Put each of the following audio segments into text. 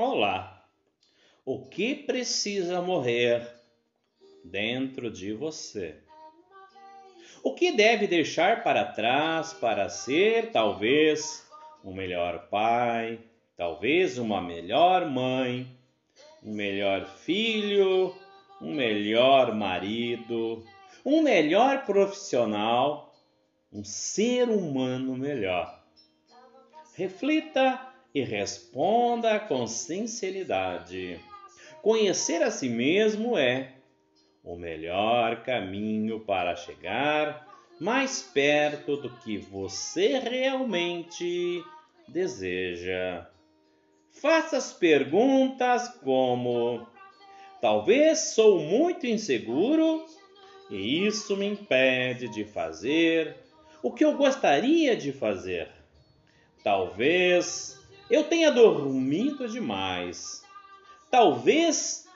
Olá! O que precisa morrer dentro de você? O que deve deixar para trás para ser, talvez, um melhor pai, talvez uma melhor mãe, um melhor filho, um melhor marido, um melhor profissional, um ser humano melhor? Reflita e responda com sinceridade. Conhecer a si mesmo é o melhor caminho para chegar mais perto do que você realmente deseja. Faça as perguntas como: Talvez sou muito inseguro e isso me impede de fazer o que eu gostaria de fazer. Talvez eu tenha dormido demais. Talvez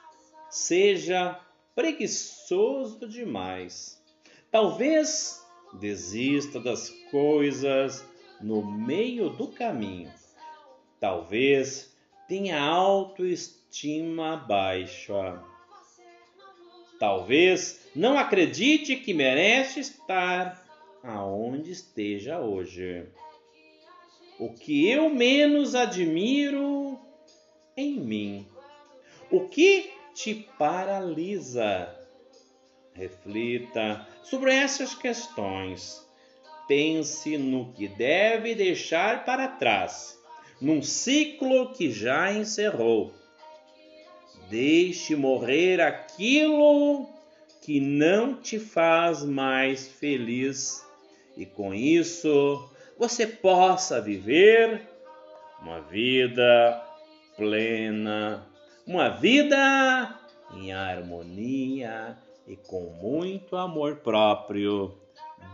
seja preguiçoso demais. Talvez desista das coisas no meio do caminho. Talvez tenha autoestima baixa. Talvez não acredite que merece estar aonde esteja hoje o que eu menos admiro em mim. O que te paralisa? Reflita sobre essas questões. Pense no que deve deixar para trás, num ciclo que já encerrou. Deixe morrer aquilo que não te faz mais feliz, e com isso você possa viver uma vida plena, uma vida em harmonia e com muito amor próprio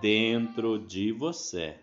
dentro de você.